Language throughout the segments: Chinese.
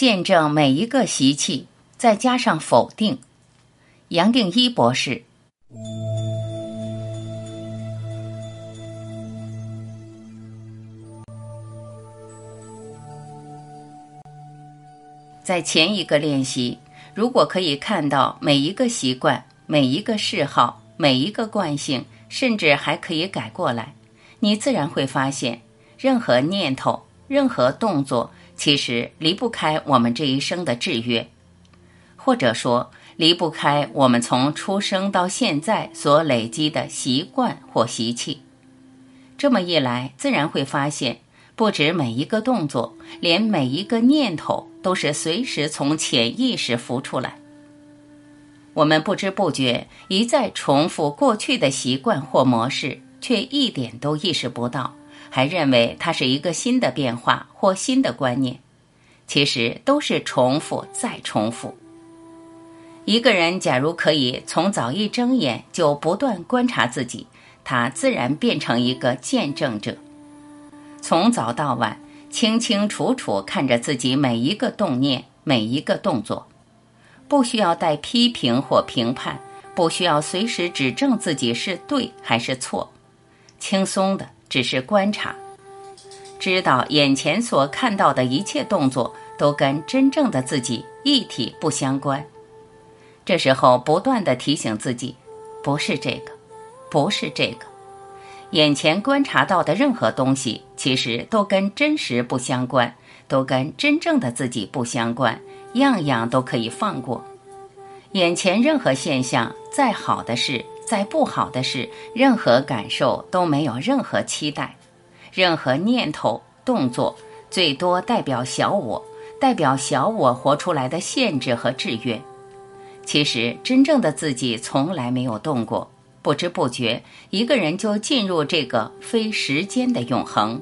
见证每一个习气，再加上否定。杨定一博士。在前一个练习，如果可以看到每一个习惯、每一个嗜好、每一个惯性，甚至还可以改过来，你自然会发现，任何念头、任何动作，其实离不开我们这一生的制约，或者说离不开我们从出生到现在所累积的习惯或习气。这么一来，自然会发现。不止每一个动作，连每一个念头都是随时从潜意识浮出来。我们不知不觉一再重复过去的习惯或模式，却一点都意识不到，还认为它是一个新的变化或新的观念。其实都是重复再重复。一个人假如可以从早一睁眼就不断观察自己，他自然变成一个见证者。从早到晚，清清楚楚看着自己每一个动念、每一个动作，不需要带批评或评判，不需要随时指正自己是对还是错，轻松的只是观察，知道眼前所看到的一切动作都跟真正的自己一体不相关。这时候不断的提醒自己，不是这个，不是这个。眼前观察到的任何东西，其实都跟真实不相关，都跟真正的自己不相关，样样都可以放过。眼前任何现象，再好的事，再不好的事，任何感受都没有任何期待，任何念头、动作，最多代表小我，代表小我活出来的限制和制约。其实真正的自己从来没有动过。不知不觉，一个人就进入这个非时间的永恒。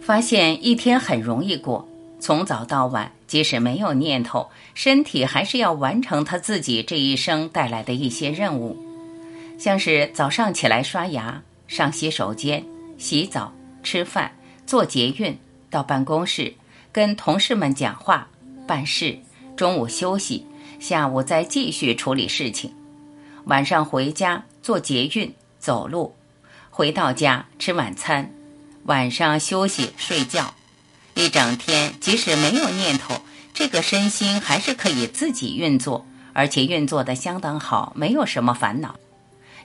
发现一天很容易过，从早到晚，即使没有念头，身体还是要完成他自己这一生带来的一些任务，像是早上起来刷牙、上洗手间、洗澡、吃饭、做捷运、到办公室、跟同事们讲话、办事，中午休息，下午再继续处理事情。晚上回家坐捷运走路，回到家吃晚餐，晚上休息睡觉，一整天即使没有念头，这个身心还是可以自己运作，而且运作的相当好，没有什么烦恼。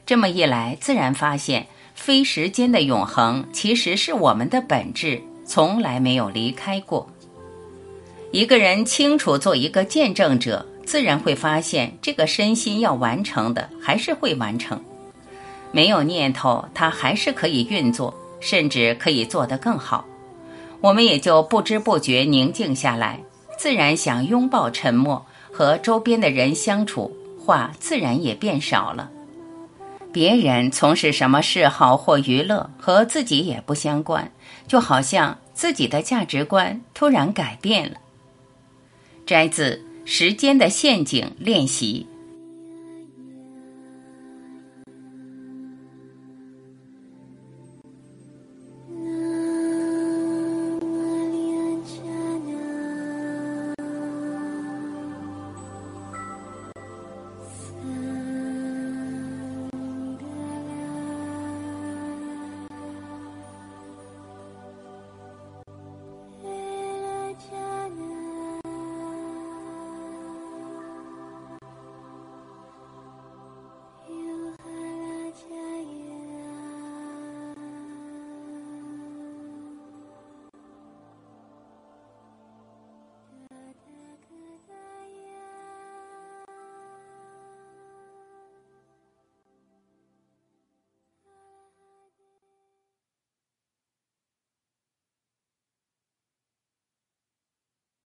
这么一来，自然发现非时间的永恒其实是我们的本质，从来没有离开过。一个人清楚做一个见证者。自然会发现，这个身心要完成的还是会完成。没有念头，它还是可以运作，甚至可以做得更好。我们也就不知不觉宁静下来，自然想拥抱沉默，和周边的人相处，话自然也变少了。别人从事什么嗜好或娱乐，和自己也不相关，就好像自己的价值观突然改变了。摘自。时间的陷阱练习。